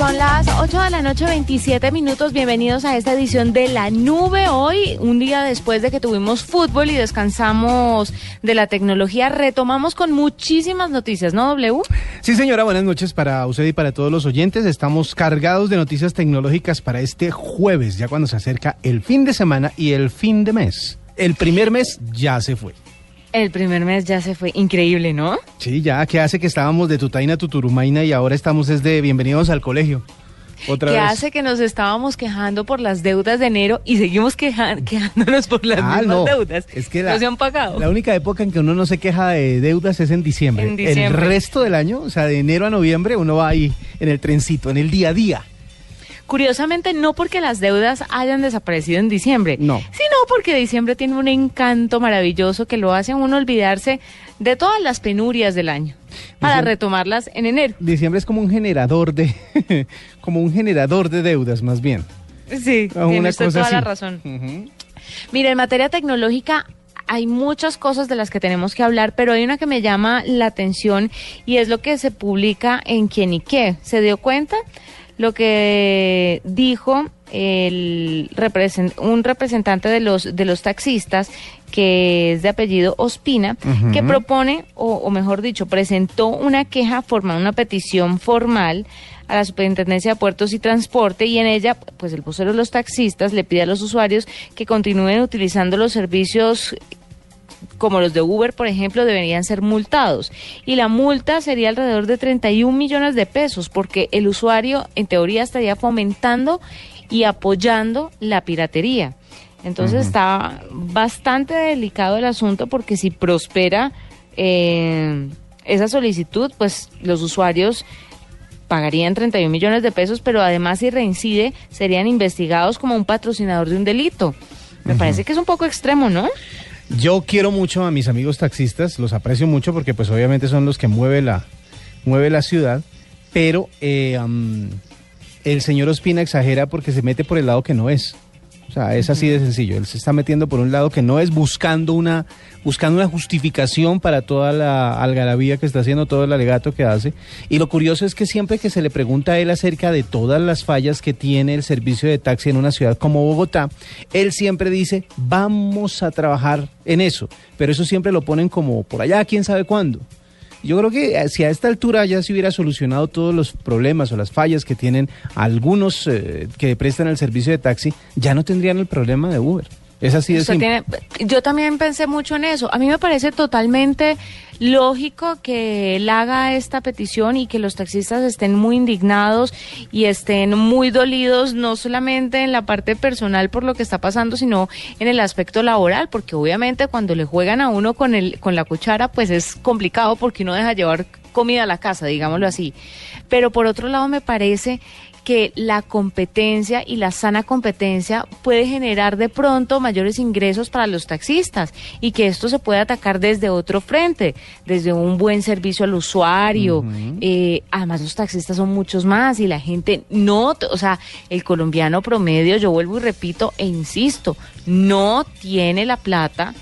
Son las 8 de la noche, 27 minutos. Bienvenidos a esta edición de La Nube. Hoy, un día después de que tuvimos fútbol y descansamos de la tecnología, retomamos con muchísimas noticias, ¿no, W? Sí, señora, buenas noches para usted y para todos los oyentes. Estamos cargados de noticias tecnológicas para este jueves, ya cuando se acerca el fin de semana y el fin de mes. El primer mes ya se fue. El primer mes ya se fue. Increíble, ¿no? Sí, ya, que hace que estábamos de Tutaina a Tuturumaina y ahora estamos desde bienvenidos al colegio. Otra que vez. hace que nos estábamos quejando por las deudas de enero y seguimos queja- quejándonos por las Ah, mismas no. deudas. Es que la, no se han pagado. la única época en que uno no se queja de deudas es en diciembre. En diciembre. El resto del año, o sea, de enero a noviembre, uno va ahí en el trencito, en el día a día. Curiosamente, no porque las deudas hayan desaparecido en diciembre, No. sino porque diciembre tiene un encanto maravilloso que lo hace a uno olvidarse de todas las penurias del año para Diciembre- retomarlas en enero. Diciembre es como un generador de, como un generador de deudas, más bien. Sí, tiene usted toda así. la razón. Mira, en materia tecnológica hay muchas cosas de las que tenemos que hablar, pero hay una que me llama la atención y es lo que se publica en Quién y qué. ¿Se dio cuenta? Lo que dijo el represen- un representante de los de los taxistas que es de apellido Ospina, que propone, o, o mejor dicho, presentó una queja formando una petición formal a la Superintendencia de Puertos y Transporte y en ella, pues el vocero de los taxistas le pide a los usuarios que continúen utilizando los servicios como los de Uber, por ejemplo, deberían ser multados. Y la multa sería alrededor de 31 millones de pesos, porque el usuario, en teoría, estaría fomentando y apoyando la piratería. Entonces está bastante delicado el asunto, porque si prospera eh, esa solicitud, pues los usuarios pagarían 31 millones de pesos, pero además si reincide serían investigados como un patrocinador de un delito. Me parece que es un poco extremo, ¿no? Yo quiero mucho a mis amigos taxistas, los aprecio mucho porque pues obviamente son los que mueve la, mueve la ciudad, pero eh, el señor Ospina exagera porque se mete por el lado que no es. O sea, es así de sencillo. Él se está metiendo por un lado que no es buscando una, buscando una justificación para toda la algarabía que está haciendo, todo el alegato que hace. Y lo curioso es que siempre que se le pregunta a él acerca de todas las fallas que tiene el servicio de taxi en una ciudad como Bogotá, él siempre dice, vamos a trabajar en eso. Pero eso siempre lo ponen como por allá, quién sabe cuándo. Yo creo que eh, si a esta altura ya se hubiera solucionado todos los problemas o las fallas que tienen algunos eh, que prestan el servicio de taxi, ya no tendrían el problema de Uber. Es así de simple. tiene- yo también pensé mucho en eso. A mí me parece totalmente lógico que él haga esta petición y que los taxistas estén muy indignados y estén muy dolidos, no solamente en la parte personal por lo que está pasando, sino en el aspecto laboral, porque obviamente cuando le juegan a uno con, el, con la cuchara, pues es complicado porque uno deja llevar comida a la casa, digámoslo así. Pero por otro lado me parece que la competencia y la sana competencia puede generar de pronto mayores ingresos para los taxistas y que esto se puede atacar desde otro frente, desde un buen servicio al usuario. Eh, además, los taxistas son muchos más y la gente no, o sea, el colombiano promedio, yo vuelvo y repito e insisto, no tiene la plata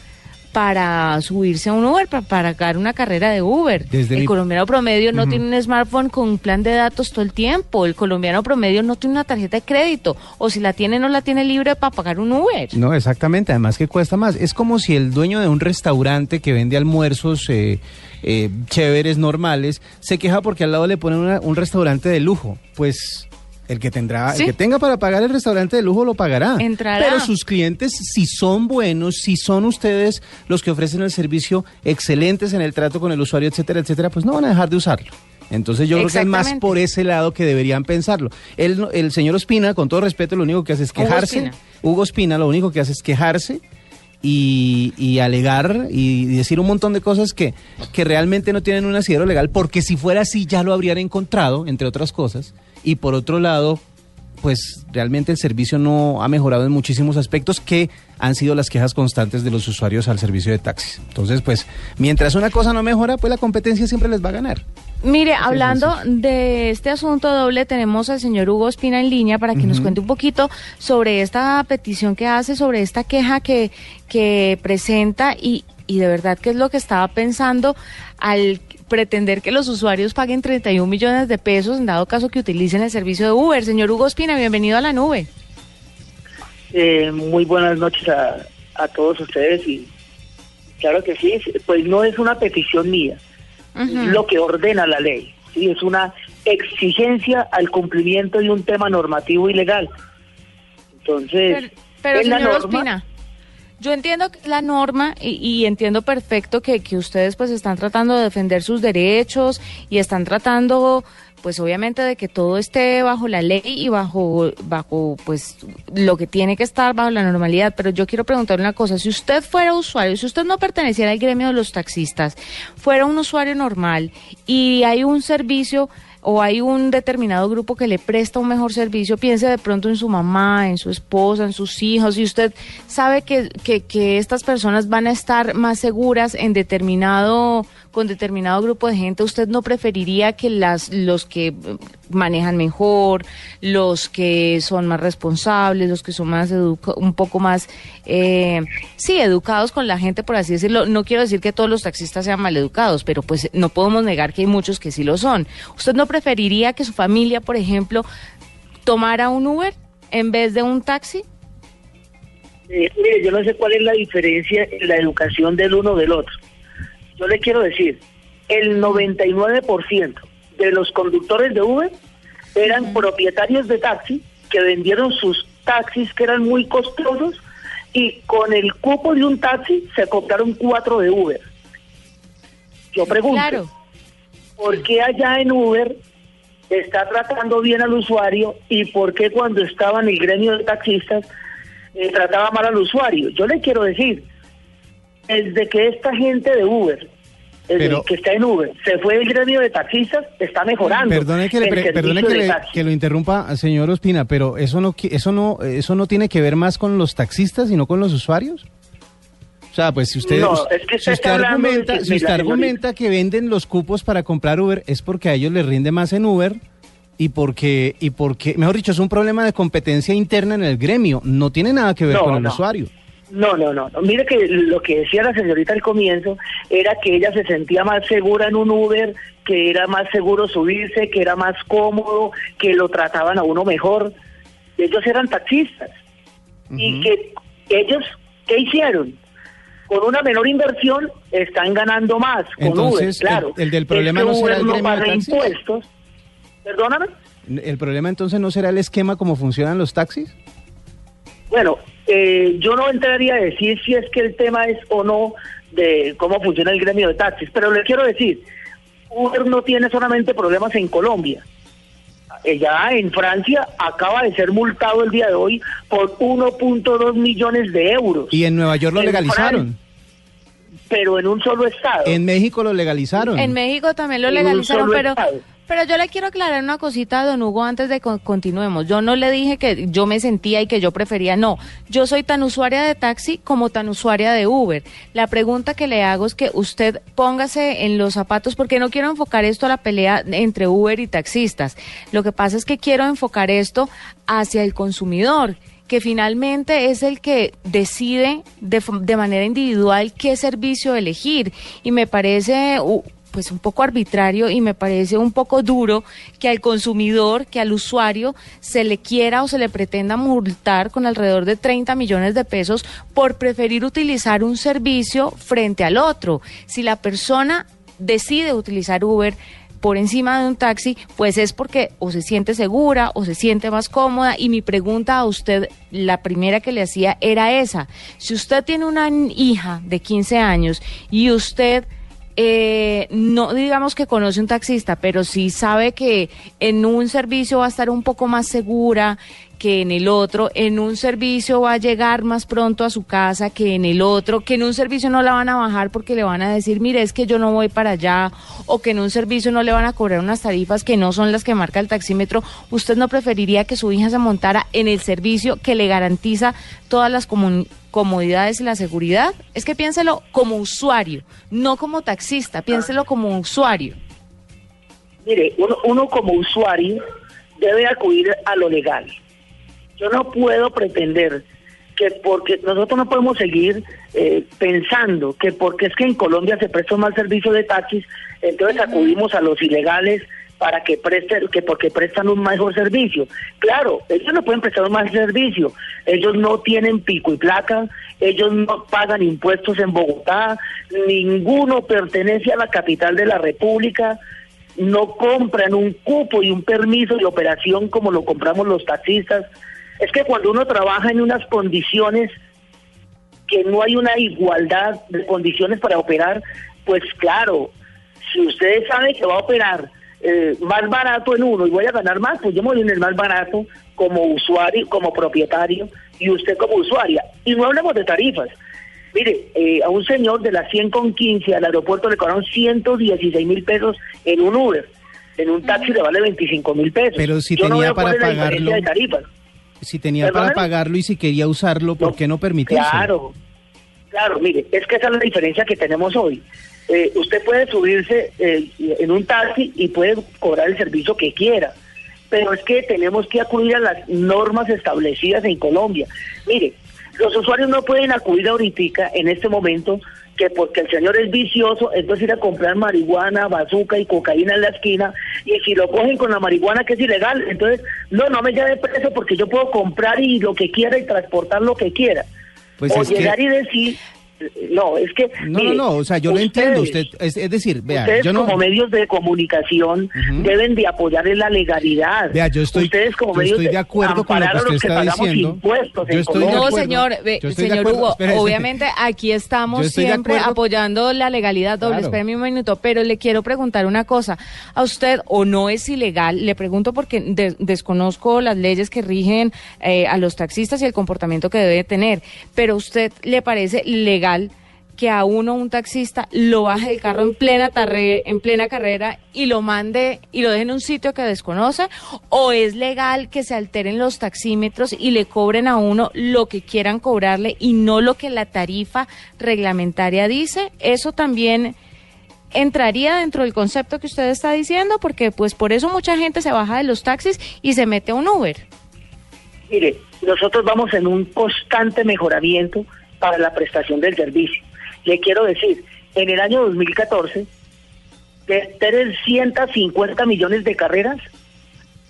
para subirse a un Uber, para, para pagar una carrera de Uber. Desde el mi- colombiano promedio no tiene un smartphone con un plan de datos todo el tiempo. El colombiano promedio no tiene una tarjeta de crédito. O si la tiene, no la tiene libre para pagar un Uber. No, exactamente, además que cuesta más. Es como si el dueño de un restaurante que vende almuerzos eh, eh, chéveres, normales, se queja porque al lado le ponen una- un restaurante de lujo. Pues el que tendrá, Sí. el que tenga para pagar el restaurante de lujo lo pagará. Entrará. Pero sus clientes, si son buenos, si son ustedes los que ofrecen el servicio excelentes en el trato con el usuario, etcétera, etcétera, pues no van a dejar de usarlo. Entonces yo creo que es más por ese lado que deberían pensarlo. El, el señor Ospina, con todo respeto, lo único que hace es Hugo quejarse. Ospina. Hugo Ospina lo único que hace es quejarse y, alegar y decir un montón de cosas que, que realmente no tienen un asidero legal, porque si fuera así ya lo habrían encontrado, entre otras cosas. Y por otro lado, pues realmente el servicio no ha mejorado en muchísimos aspectos que han sido las quejas constantes de los usuarios al servicio de taxis. Entonces, pues, mientras una cosa no mejora, pues la competencia siempre les va a ganar. Mire, hablando de este asunto doble, tenemos al señor Hugo Espina en línea para que nos cuente un poquito sobre esta petición que hace, sobre esta queja que, que presenta y, y de verdad qué es lo que estaba pensando al pretender que los usuarios paguen 31 millones de pesos en dado caso que utilicen el servicio de Uber. Señor Hugo Espina, bienvenido a la nube. Eh, muy buenas noches a, a todos ustedes y claro que sí, pues no es una petición mía, lo que ordena la ley, ¿sí? es una exigencia al cumplimiento de un tema normativo y legal. Entonces, Pero, pero es la norma, Ospina, yo entiendo que es la norma y, y entiendo perfecto que, que ustedes pues están tratando de defender sus derechos y están tratando pues obviamente de que todo esté bajo la ley y bajo bajo pues lo que tiene que estar bajo la normalidad, pero yo quiero preguntarle una cosa, si usted fuera usuario, si usted no perteneciera al gremio de los taxistas, fuera un usuario normal y hay un servicio o hay un determinado grupo que le presta un mejor servicio, piense de pronto en su mamá, en su esposa, en sus hijos, y usted sabe que, que, que estas personas van a estar más seguras en determinado, con determinado grupo de gente, ¿usted no preferiría que las, los que eh, manejan mejor, los que son más responsables, los que son más un poco más, eh, sí, educados con la gente, por así decirlo? No quiero decir que todos los taxistas sean maleducados, pero pues no podemos negar que hay muchos que sí lo son. ¿Usted no preferiría que su familia, por ejemplo, tomara un Uber en vez de un taxi? eh, mire, yo no sé cuál es la diferencia en la educación del uno del otro. Yo le quiero decir, el 99% de los conductores de Uber eran propietarios de taxi que vendieron sus taxis que eran muy costosos y con el cupo de un taxi se compraron cuatro de Uber. Yo pregunto, Claro. ¿por qué allá en Uber está tratando bien al usuario y por qué cuando estaba en el gremio de taxistas eh, trataba mal al usuario? Yo le quiero decir, desde que esta gente de Uber, desde Pero- que está en Uber, se fue del gremio de taxistas, está mejorando. Perdone que, le el pre- servicio perdone que, de le- taxi. que lo interrumpa, señor Ospina, pero eso no, eso no, eso no tiene que ver más con los taxistas y no con los usuarios. O sea, pues si usted, No, es que si usted argumenta, que- si usted argumenta que venden los cupos para comprar Uber es porque a ellos les rinde más en Uber y porque y porque, mejor dicho, es un problema de competencia interna en el gremio, no tiene nada que ver No, con el no. usuario. No, no, no. Mire que lo que decía la señorita al comienzo era que ella se sentía más segura en un Uber, que era más seguro subirse, que era más cómodo, que lo trataban a uno mejor. Ellos eran taxistas. Y que ellos, ¿qué hicieron? Con una menor inversión están ganando más con Entonces, Uber, claro. el- el del problema no será Uber el no de impuestos. Perdóname. El problema entonces no será el esquema como funcionan los taxis. Bueno, eh, yo no entraría a decir si es que el tema es o no de cómo funciona el gremio de taxis, pero le quiero decir, Uber no tiene solamente problemas en Colombia. Ya en Francia acaba de ser multado el día de hoy por 1.2 millones de euros, Y en Nueva York lo En legalizaron. pero en un solo estado. En México lo legalizaron. En México también lo En un legalizaron, pero, estado. Pero yo le quiero aclarar una cosita a don Hugo antes de que continuemos. Yo no le dije que yo me sentía y que yo prefería, no. Yo soy tan usuaria de taxi como tan usuaria de Uber. La pregunta que le hago es que usted póngase en los zapatos, porque no quiero enfocar esto a la pelea entre Uber y taxistas. Lo que pasa es que quiero enfocar esto hacia el consumidor que finalmente es el que decide de, de manera individual qué servicio elegir. Y me parece pues un poco arbitrario y me parece un poco duro que al consumidor, que al usuario se le quiera o se le pretenda multar con alrededor de 30 millones de pesos por preferir utilizar un servicio frente al otro. Si la persona decide utilizar Uber, por encima de un taxi, pues es porque o se siente segura o se siente más cómoda. Y mi pregunta a usted, la primera que le hacía era esa. Si usted tiene una hija de 15 años y usted eh, no digamos que conoce un taxista, pero sí sabe que en un servicio va a estar un poco más segura que en el otro, en un servicio va a llegar más pronto a su casa que en el otro, que en un servicio no la van a bajar porque le van a decir, mire, es que yo no voy para allá, o que en un servicio no le van a cobrar unas tarifas que no son las que marca el taxímetro, ¿usted no preferiría que su hija se montara en el servicio que le garantiza todas las comodidades y la seguridad? Es que piénselo como usuario, no como taxista, piénselo como usuario. Mire, uno, uno como usuario debe acudir a lo legal. Yo no puedo pretender que porque nosotros no podemos seguir eh, pensando que porque es que en Colombia se presta un mal servicio de taxis, entonces acudimos a los ilegales para que presten, que porque prestan un mejor servicio. Claro, ellos no pueden prestar un mal servicio. Ellos no tienen pico y placa, ellos no pagan impuestos en Bogotá, ninguno pertenece a la capital de la República no compran un cupo y un permiso de operación como lo compramos los taxistas. Es que cuando uno trabaja en unas condiciones que no hay una igualdad de condiciones para operar, pues claro, si ustedes saben que va a operar eh, más barato en uno y voy a ganar más, pues yo me voy en el más barato como usuario, como propietario y usted como usuaria. Y no hablemos de tarifas. Mire, eh, a un señor de las 100 con 15 al aeropuerto le cobraron 116 mil pesos en un Uber. En un taxi le vale 25 mil pesos. Pero si Yo no tenía cuál para pagarlo. de tarifas. Si tenía para pagarlo y si quería usarlo, ¿por No, qué no permitirse? Claro, claro, mire, es que esa es la diferencia que tenemos hoy. Eh, usted puede subirse eh, en un taxi y puede cobrar el servicio que quiera, pero es que tenemos que acudir a las normas establecidas en Colombia. Mire, los usuarios no pueden acudir ahorita, en este momento, que porque el señor es vicioso, entonces ir a comprar marihuana, bazuca y cocaína en la esquina, y si lo cogen con la marihuana que es ilegal, entonces, no, no me llame preso porque yo puedo comprar y lo que quiera y transportar lo que quiera. Pues o que- llegar y decir, no, es que... No, mire, no, no, o sea, yo lo entiendo. Usted, es, es decir, vea, ustedes yo no. como medios de comunicación deben de apoyar en la legalidad. Vea, yo estoy- ustedes como yo medios estoy de acuerdo con lo que usted está pagamos diciendo. Yo estoy. No, acuerdo. señor, ve- Yo estoy de señor acuerdo. Hugo, obviamente aquí estamos siempre apoyando la legalidad doble. Claro. Espérame un minuto, pero le quiero preguntar una cosa. ¿A usted o no es ilegal? Le pregunto porque de- desconozco las leyes que rigen eh, a los taxistas y el comportamiento que debe tener, pero ¿a usted le parece legal? Que a uno un taxista lo baje del carro en plena tarre- en plena carrera y lo mande y lo deje en un sitio que desconoce o es legal que se alteren los taxímetros y le cobren a uno lo que quieran cobrarle y no lo que la tarifa reglamentaria dice eso también entraría dentro del concepto que usted está diciendo porque pues por eso mucha gente se baja de los taxis y se mete a un Uber. Mire, nosotros vamos en un constante mejoramiento para la prestación del servicio. Le quiero decir, en el año 2014, de 350 millones de carreras,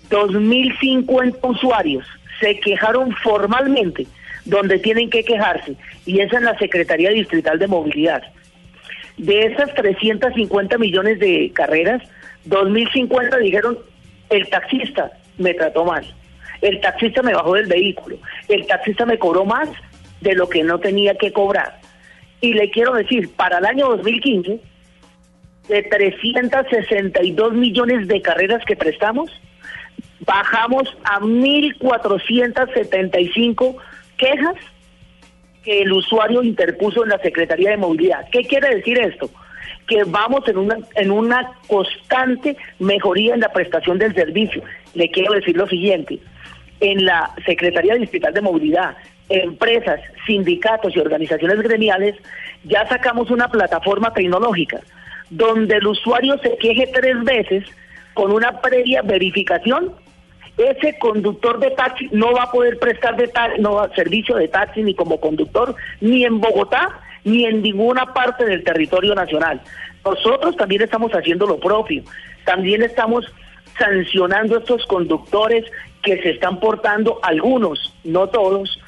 2.050 usuarios se quejaron formalmente donde tienen que quejarse, y es en la Secretaría Distrital de Movilidad. De esas 350 millones de carreras, 2.050 dijeron, el taxista me trató mal, el taxista me bajó del vehículo, el taxista me cobró más de lo que no tenía que cobrar. Y le quiero decir, para el año 2015, de 362 millones de carreras que prestamos, bajamos a 1.475 quejas que el usuario interpuso en la Secretaría de Movilidad. ¿Qué quiere decir esto? Que vamos en una, en una constante mejoría en la prestación del servicio. Le quiero decir lo siguiente, en la Secretaría Distrital de Movilidad, empresas, sindicatos y organizaciones gremiales, ya sacamos una plataforma tecnológica donde el usuario se queje tres veces con una previa verificación ese conductor de taxi no va a poder prestar de no, servicio de taxi ni como conductor ni en Bogotá ni en ninguna parte del territorio nacional. Nosotros también estamos haciendo lo propio. También estamos sancionando a estos conductores que se están portando, algunos, no todos,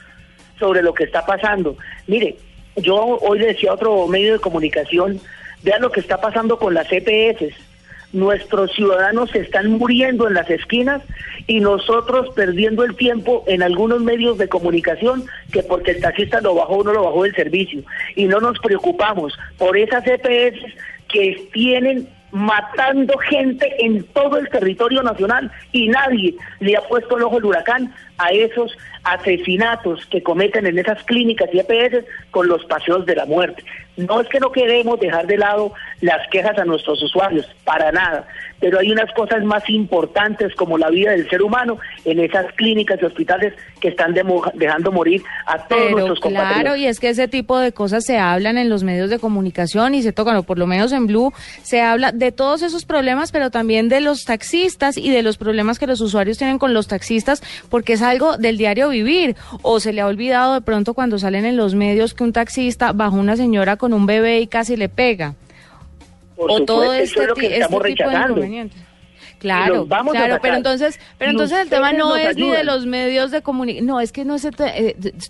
sobre lo que está pasando. Mire, yo hoy le decía a otro medio de comunicación, vean lo que está pasando con las EPS. Nuestros ciudadanos se están muriendo en las esquinas y nosotros perdiendo el tiempo en algunos medios de comunicación que porque el taxista lo bajó o no lo bajó del servicio. Y no nos preocupamos por esas EPS que tienen matando gente en todo el territorio nacional y nadie le ha puesto el ojo el huracán a esos asesinatos que cometen en esas clínicas y EPS con los paseos de la muerte. No es que no queremos dejar de lado las quejas a nuestros usuarios, para nada, pero hay unas cosas más importantes como la vida del ser humano en esas clínicas y hospitales que están dejando morir a todos Pero nuestros compatriotas. claro, y es que ese tipo de cosas se hablan en los medios de comunicación y se tocan, o por lo menos en Blue, se habla de todos esos problemas, pero también de los taxistas y de los problemas que los usuarios tienen con los taxistas, porque es algo del diario vivir. O se le ha olvidado de pronto cuando salen en los medios que un taxista bajó una señora con un bebé y casi le pega. Por o supuesto, todo este, es este tipo de inconvenientes. Claro, vamos claro, pero entonces, pero entonces el tema no es ni de los medios de comunicación, no, es que no se trata,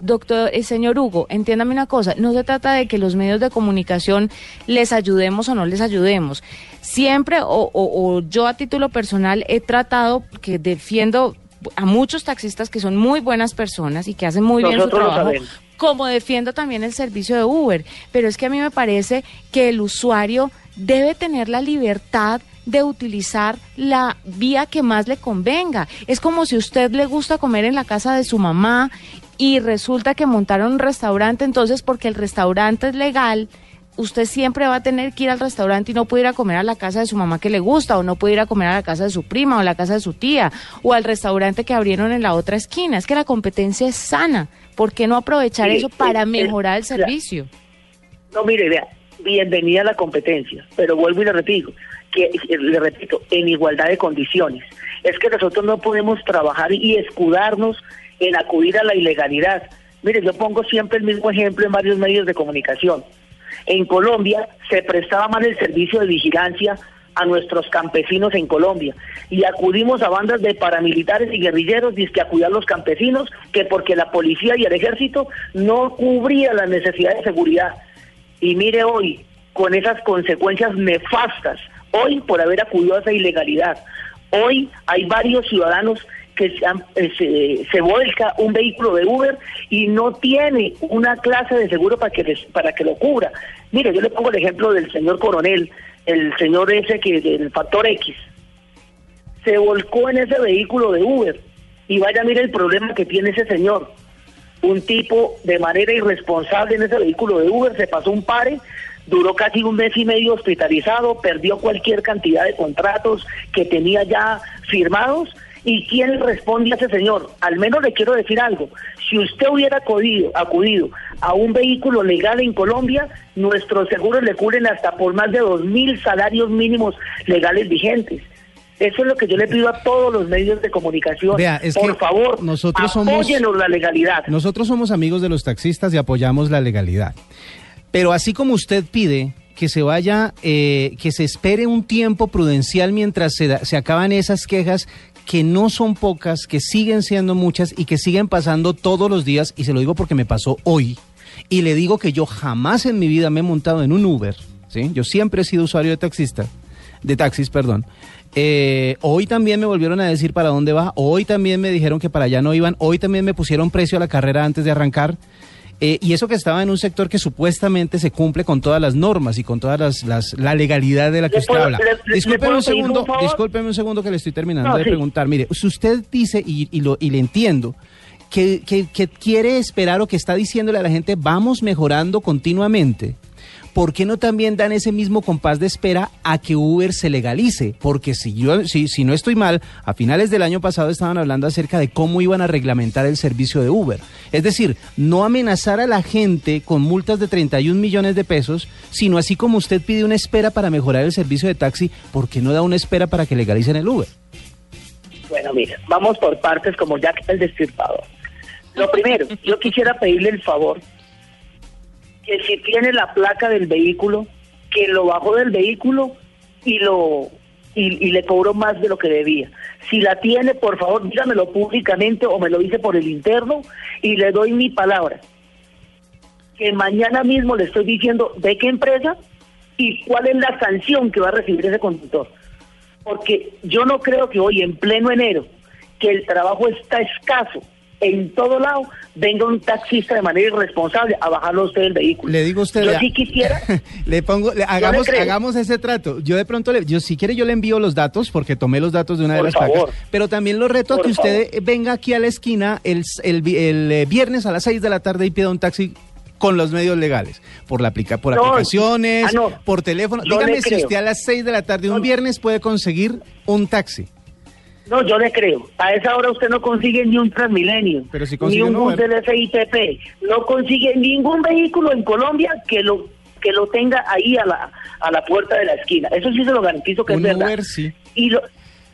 doctor, eh, señor Hugo, entiéndame una cosa, no se trata de que los medios de comunicación les ayudemos o no les ayudemos. Siempre, o, o- o yo a título personal he tratado, que defiendo a muchos taxistas que son muy buenas personas y que hacen muy bien su trabajo, como defiendo también el servicio de Uber, pero es que a mí me parece que el usuario debe tener la libertad de utilizar la vía que más le convenga. Es como si usted le gusta comer en la casa de su mamá y resulta que montaron un restaurante, entonces porque el restaurante es legal, usted siempre va a tener que ir al restaurante y no puede ir a comer a la casa de su mamá que le gusta, o no puede ir a comer a la casa de su prima, o a la casa de su tía, o al restaurante que abrieron en la otra esquina. Es que la competencia es sana. ¿Por qué no aprovechar Sí, eso para mejorar el servicio? No, mire, vea, bienvenida a la competencia, pero vuelvo y le repito, que le repito, en igualdad de condiciones. Es que nosotros no podemos trabajar y escudarnos en acudir a la ilegalidad. Mire, yo pongo siempre el mismo ejemplo en varios medios de comunicación. En Colombia se prestaba mal el servicio de vigilancia a nuestros campesinos en Colombia y acudimos a bandas de paramilitares y guerrilleros que a cuidar los campesinos que porque la policía y el ejército no cubría las necesidades de seguridad. Y mire hoy, con esas consecuencias nefastas, hoy por haber acudido a esa ilegalidad, hoy hay varios ciudadanos se, eh, se, se vuelca un vehículo de Uber y no tiene una clase de seguro para que, para que lo cubra. Mire, yo le pongo el ejemplo del señor coronel, el señor ese que del factor X, se volcó en ese vehículo de Uber y vaya, mire el problema que tiene ese señor un tipo de manera irresponsable en ese vehículo de Uber, se pasó un pare, duró casi un mes y medio hospitalizado, perdió cualquier cantidad de contratos que tenía ya firmados. ¿Y quién responde a ese señor? Al menos le quiero decir algo. Si usted hubiera acudido, acudido a un vehículo legal en Colombia, nuestros seguros le cubren hasta por más de dos mil salarios mínimos legales vigentes. Eso es lo que yo le pido a todos los medios de comunicación. Vea, es por que favor, nosotros somos- la legalidad. Nosotros somos amigos de los taxistas y apoyamos la legalidad. Pero así como usted pide que se vaya, eh, que se espere un tiempo prudencial mientras se, da- se acaban esas quejas que no son pocas, que siguen siendo muchas y que siguen pasando todos los días, y se lo digo porque me pasó hoy, y le digo que yo jamás en mi vida me he montado en un Uber, ¿sí? Yo siempre he sido usuario de taxista, de taxis, perdón. Eh, hoy también me volvieron a decir para dónde va, hoy también me dijeron que para allá no iban, hoy también me pusieron precio a la carrera antes de arrancar. Eh, y eso que estaba en un sector que supuestamente se cumple con todas las normas y con todas las, las- la legalidad de la que ¿Le usted puedo- habla. le- Discúlpeme un segundo, discúlpeme un segundo que le estoy terminando No, de sí. preguntar. Mire, si usted dice y, y lo, y le entiendo que, que- que quiere esperar o que está diciéndole a la gente vamos mejorando continuamente. ¿Por qué no también dan ese mismo compás de espera a que Uber se legalice? Porque si yo, si, si no estoy mal, a finales del año pasado estaban hablando acerca de cómo iban a reglamentar el servicio de Uber. Es decir, no amenazar a la gente con multas de 31 millones de pesos, sino así como usted pide una espera para mejorar el servicio de taxi, ¿por qué no da una espera para que legalicen el Uber? Bueno, mira, vamos por partes como Jack el Destripador. Lo primero, yo quisiera pedirle el favor que si tiene la placa del vehículo, que lo bajó del vehículo y lo y, le cobró más de lo que debía. Si la tiene, por favor, dígamelo públicamente o me lo dice por el interno y le doy mi palabra. Que mañana mismo le estoy diciendo de qué empresa y cuál es la sanción que va a recibir ese conductor porque yo no creo que hoy en pleno enero, que el trabajo está escaso en todo lado venga un taxista de manera irresponsable a bajarlo a usted del vehículo. Le digo a usted, Yo sí quisiera... le pongo, le- hagamos, hagamos ese trato. Yo de pronto, le, yo si quiere yo le envío los datos porque tomé los datos de una de las favor. placas. Pero también lo reto a que usted venga aquí a la esquina el, el el, eh, viernes a las 6 de la tarde y pida un taxi con los medios legales, por la aplica, por No, aplicaciones, ah, no. por teléfono. Yo Dígame si creo. usted a las 6 de la tarde un No. viernes puede conseguir un taxi. No, yo le creo. A esa hora usted no consigue ni un Transmilenio, Pero si ni consigue un un bus del FIPP. No consigue ningún vehículo en Colombia que lo que lo tenga ahí a la a la puerta de la esquina. Eso sí se lo garantizo que Un es verdad. Uber, sí. Y lo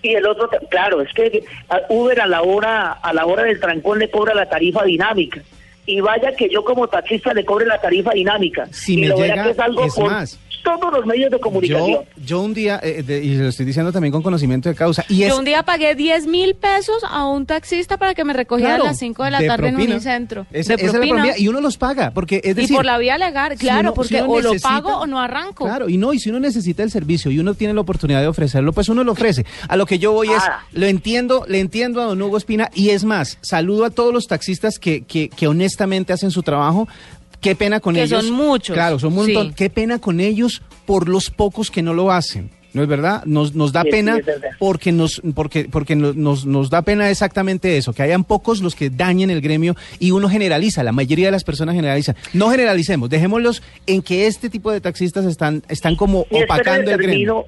y el otro, claro, es que Uber a la hora a la hora del trancón le cobra la tarifa dinámica. Y vaya que yo como taxista le cobre la tarifa dinámica. Si y me lo llega, que es algo es por más. Todos los medios de comunicación. Yo, yo un día, eh, de- y lo estoy diciendo también con conocimiento de causa, y es Yo un día pagué 10 mil pesos a un taxista para que me recogiera Claro, a las 5 de la tarde en. Unicentro. Esa- de esa es la propina. propina, y uno los paga, porque es y decir, por la vía legal, si claro, uno- porque si o lo pago o no arranco. Claro, y no, y si uno necesita el servicio y uno tiene la oportunidad de ofrecerlo, pues uno lo ofrece. A lo que yo voy es, Ah. lo entiendo, le entiendo a don Hugo Espina, y es más, saludo a todos los taxistas que, que, que honestamente hacen su trabajo. Qué pena con Que ellos. son muchos. Claro, son un montón. Sí. Qué pena con ellos por los pocos que no lo hacen. ¿No es verdad? Nos, nos da Sí, pena porque nos porque porque no- nos, nos da pena exactamente eso, que hayan pocos los que dañen el gremio y uno generaliza, la mayoría de las personas generalizan. No generalicemos, dejémoslos en que este tipo de taxistas están están como Y opacando el gremio.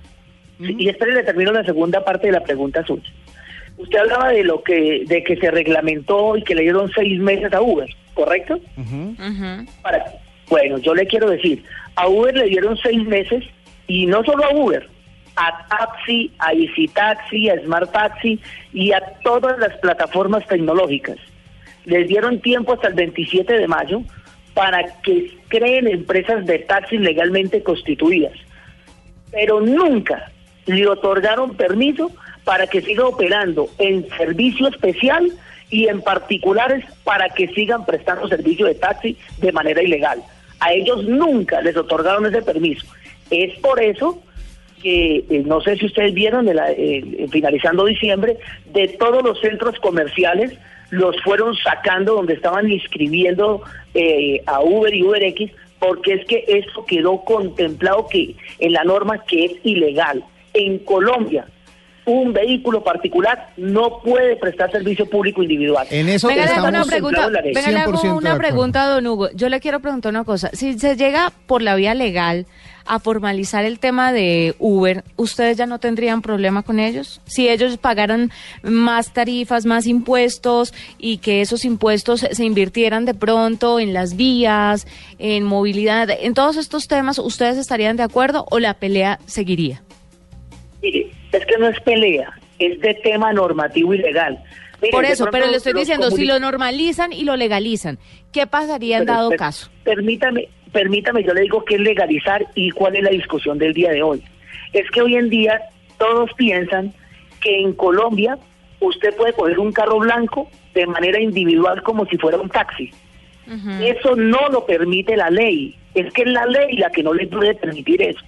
termino, sí, y espere, le termino la segunda parte de la pregunta suya. Usted hablaba de lo que de que se reglamentó y que le dieron seis meses a Uber, ¿correcto? Para, bueno, yo le quiero decir, a Uber le dieron seis meses y no solo a Uber, a Taxi, a Easy Taxi, a Smart Taxi y a todas las plataformas tecnológicas. Les dieron tiempo hasta el 27 de mayo para que creen empresas de taxi legalmente constituidas. Pero nunca le otorgaron permiso para que siga operando en servicio especial y en particulares para que sigan prestando servicio de taxi de manera ilegal. A ellos nunca les otorgaron ese permiso. Es por eso que eh, no sé si ustedes vieron de la- eh, finalizando diciembre de todos los centros comerciales los fueron sacando donde estaban inscribiendo eh, a Uber y UberX porque es que eso quedó contemplado que en la norma que es ilegal en Colombia un vehículo particular no puede prestar servicio público individual En eso Venga, le hago estamos una pregunta, en la ley. venga, le hago 100% de una pregunta, don Hugo. Yo le quiero preguntar una cosa. Si se llega por la vía legal a formalizar el tema de Uber, ¿ustedes ya no tendrían problema con ellos? Si ellos pagaran más tarifas, más impuestos y que esos impuestos se invirtieran de pronto en las vías, en movilidad, en todos estos temas, ¿ustedes estarían de acuerdo o la pelea seguiría? Mire, es que no es pelea, es de tema normativo y legal. Mire, Por eso, pero le estoy diciendo, si lo normalizan y lo legalizan, ¿qué pasaría en Pero, dado per- caso? Permítame, permítame, yo le digo qué es legalizar y cuál es la discusión del día de hoy. Es que hoy en día todos piensan que en Colombia usted puede coger un carro blanco de manera individual como si fuera un taxi. Eso no lo permite la ley. Es que es la ley la que no le puede permitir eso.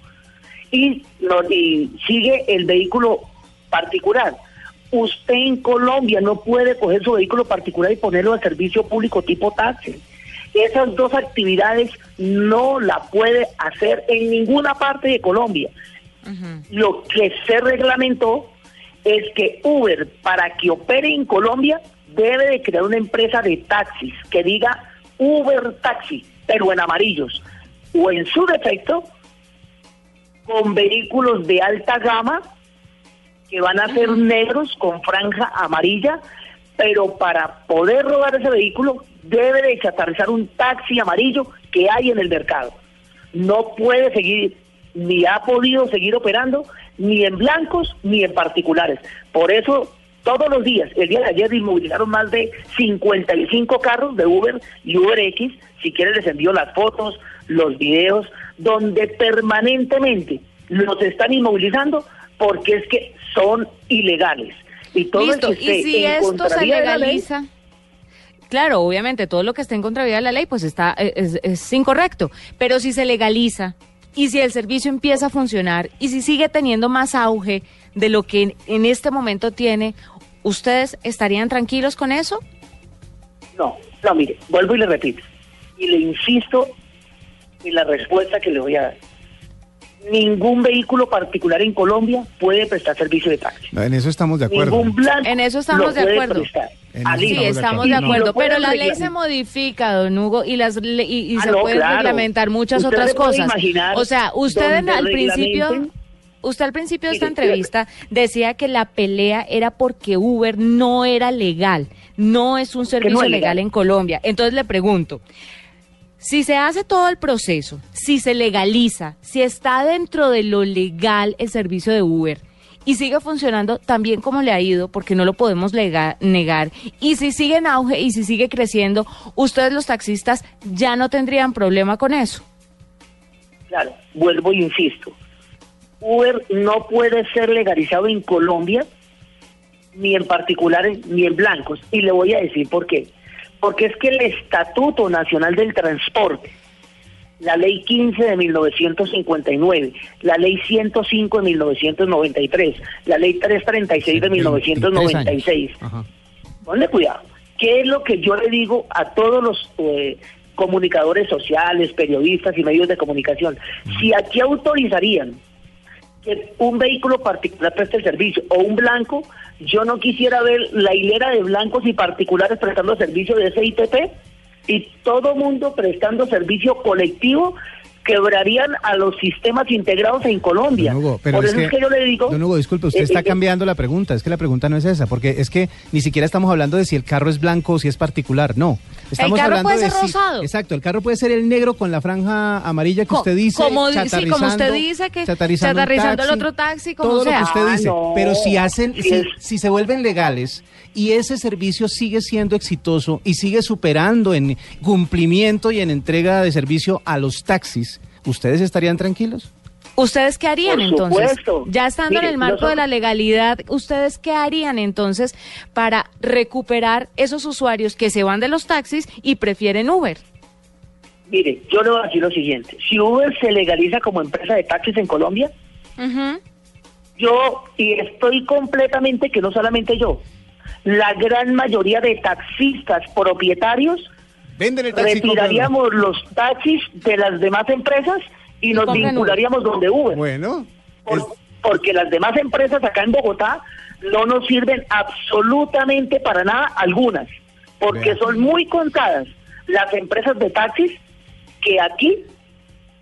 Y, y sigue el vehículo particular. Usted en Colombia no puede coger su vehículo particular y ponerlo al servicio público tipo taxi. Esas dos actividades no la puede hacer en ninguna parte de Colombia. Lo que se reglamentó es que Uber, para que opere en Colombia, debe de crear una empresa de taxis que diga Uber Taxi, pero en amarillos. O en su defecto, con vehículos de alta gama que van a ser negros con franja amarilla, pero para poder robar ese vehículo debe de chatarrizar un taxi amarillo que hay en el mercado. No puede seguir, ni ha podido seguir operando, ni en blancos ni en particulares. Por eso, todos los días, el día de ayer inmovilizaron más de 55 carros de Uber y UberX. Si quieren les envío las fotos, los videos, donde permanentemente los están inmovilizando porque es que son ilegales. Y todo Listo, el que esté y si en esto se ley, legaliza, claro, obviamente todo lo que esté en contravía de la ley pues está eh, es, es incorrecto, pero si se legaliza y si el servicio empieza a funcionar y si sigue teniendo más auge de lo que en, en este momento tiene, ¿ustedes estarían tranquilos con eso? No, no, mire, vuelvo y le repito. Y le insisto en la respuesta que le voy a dar. Ningún vehículo particular en Colombia puede prestar servicio de taxi. No, en eso estamos de acuerdo. Ningún blanco En eso estamos de acuerdo. Sí, estamos de acuerdo, pero la ley se modifica, don Hugo, y las le- y, y Ah, se no, pueden claro. reglamentar muchas Usted otras se puede cosas. imaginar O sea, usted en- donde al principio, usted al principio de esta entrevista decía que la pelea era porque Uber no era legal, no es un servicio es legal legal? en Colombia. Entonces le pregunto, si se hace todo el proceso, si se legaliza, si está dentro de lo legal el servicio de Uber y sigue funcionando tan bien como le ha ido, porque no lo podemos negar, y si sigue en auge y si sigue creciendo, ustedes los taxistas ya no tendrían problema con eso. Claro, vuelvo y insisto. Uber no puede ser legalizado en Colombia, ni en particulares, ni en blancos. Y le voy a decir por qué. Porque es que el Estatuto Nacional del Transporte, la Ley 15 de 1959, la Ley 105 de 1993, la Ley 336 de 1996. Ajá. Ponle cuidado. ¿Qué es lo que yo le digo a todos los eh, comunicadores sociales, periodistas y medios de comunicación? Si aquí autorizarían que un vehículo particular preste el servicio o un blanco, yo no quisiera ver la hilera de blancos y particulares prestando servicio de SITP y todo mundo prestando servicio colectivo quebrarían a los sistemas integrados en Colombia. Don Hugo, pero Por es eso que, es que yo le digo... Don Hugo, disculpe, usted eh, está eh, cambiando la pregunta. Es que la pregunta no es esa, porque es que ni siquiera estamos hablando de si el carro es blanco o si es particular. No. Estamos carro hablando puede de ser si- rosado. exacto, el carro puede ser el negro con la franja amarilla que Co- usted dice. como di- sí, como usted dice que chatarrizando el otro taxi, como todo sea. lo que usted Ah, dice. no. Pero si hacen, Si si se vuelven legales y ese servicio sigue siendo exitoso y sigue superando en cumplimiento y en entrega de servicio a los taxis, ¿ustedes estarían tranquilos? ¿Ustedes qué harían Por entonces? supuesto. Ya estando en el marco nosotros- de la legalidad, ¿ustedes qué harían entonces para recuperar esos usuarios que se van de los taxis y prefieren Uber? Mire, yo le voy a decir lo siguiente. Si Uber se legaliza como empresa de taxis en Colombia, yo, y estoy completamente que no solamente yo, la gran mayoría de taxistas propietarios Venden el retiraríamos los taxis de las demás empresas y Y nos vincularíamos donde Uber. Bueno, Por- es- porque las demás empresas acá en Bogotá no nos sirven absolutamente para nada algunas, porque son muy contadas las empresas de taxis que aquí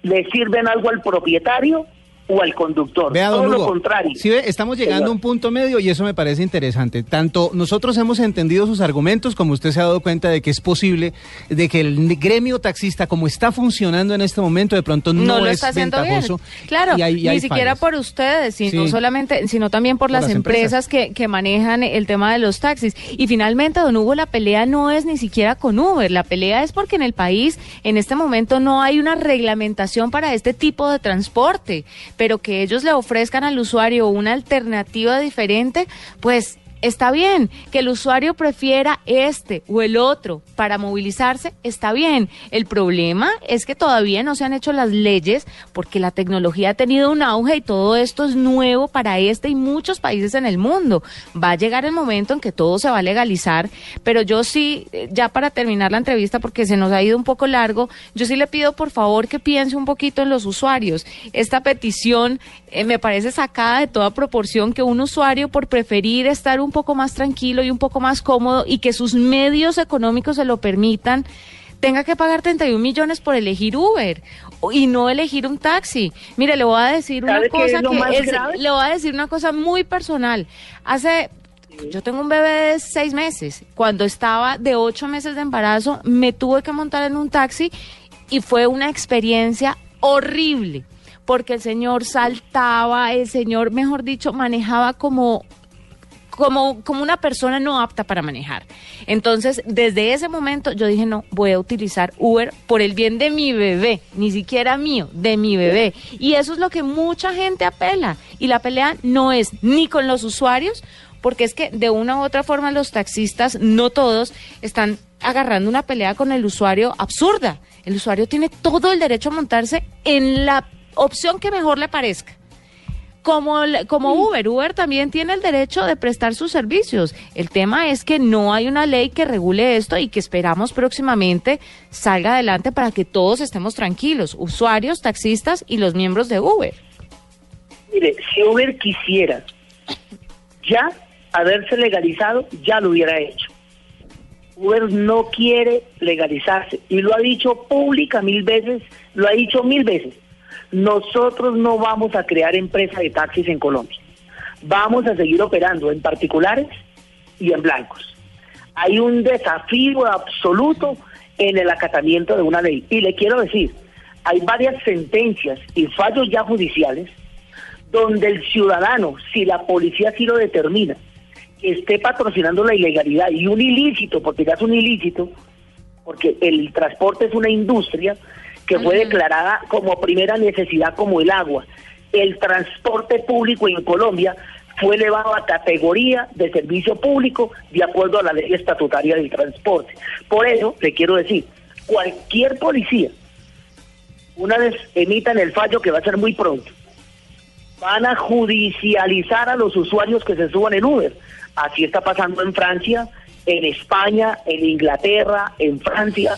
le sirven algo al propietario o al conductor. Vea, Todo don lo Hugo, contrario. sí ve, estamos llegando a un punto medio y eso me parece interesante. Tanto nosotros hemos entendido sus argumentos, como usted se ha dado cuenta de que es posible, de que el gremio taxista, como está funcionando en este momento, de pronto no, no, lo es está haciendo ventajoso. bien. Claro, y hay- y ni hay siquiera fallas. por ustedes, sino Sí. solamente, sino también por, Por las, las empresas, que, que manejan el tema de los taxis. Y finalmente, don Hugo, la pelea no es ni siquiera con Uber, la pelea es porque en el país en este momento no hay una reglamentación para este tipo de transporte, pero que ellos le ofrezcan al usuario una alternativa diferente, pues está bien. Que el usuario prefiera este o el otro para movilizarse, está bien. El problema es que todavía no se han hecho las leyes porque la tecnología ha tenido un auge y todo esto es nuevo para este y muchos países en el mundo. Va a llegar el momento en que todo se va a legalizar, pero yo sí, eh, ya para terminar la entrevista, porque se nos ha ido un poco largo, yo sí le pido por favor que piense un poquito en los usuarios. Esta petición eh, me parece sacada de toda proporción que un usuario por preferir estar un poco más tranquilo y un poco más cómodo y que sus medios económicos se lo permitan, tenga que pagar 31 millones por elegir Uber y no elegir un taxi. Mire, le voy a decir una ¿Sabe qué cosa que es- le voy a decir una cosa muy personal. Hace yo tengo un bebé de seis meses. Cuando estaba de ocho meses de embarazo, me tuve que montar en un taxi y fue una experiencia horrible. Porque el señor saltaba, el señor, mejor dicho, manejaba como como, como una persona no apta para manejar. Entonces, desde ese momento yo dije, no, voy a utilizar Uber por el bien de mi bebé, ni siquiera mío, de mi bebé. Y eso es lo que mucha gente apela. Y la pelea no es ni con los usuarios, porque es que de una u otra forma los taxistas, no todos, están agarrando una pelea con el usuario absurda. El usuario tiene todo el derecho a montarse en la opción que mejor le parezca. Como, como Uber. Uber también tiene el derecho de prestar sus servicios. El tema es que no hay una ley que regule esto y que esperamos próximamente salga adelante para que todos estemos tranquilos, usuarios, taxistas y los miembros de Uber. Mire, si Uber quisiera ya haberse legalizado, ya lo hubiera hecho. Uber no quiere legalizarse y lo ha dicho pública mil veces, lo ha dicho mil veces. Nosotros no vamos a crear empresa de taxis en Colombia. Vamos a seguir operando en particulares y en blancos. Hay un desafío absoluto en el acatamiento de una ley. Y le quiero decir, hay varias sentencias y fallos ya judiciales donde el ciudadano, si la policía así lo determina, esté patrocinando la ilegalidad y un ilícito, porque ya es un ilícito, porque el transporte es una industria que fue declarada como primera necesidad como el agua. El transporte público en Colombia fue elevado a categoría de servicio público de acuerdo a la ley estatutaria del transporte. Por eso, le quiero decir, cualquier policía, una vez emitan el fallo que va a ser muy pronto, van a judicializar a los usuarios que se suban en Uber. Así está pasando en Francia, en España, en Inglaterra, en Francia.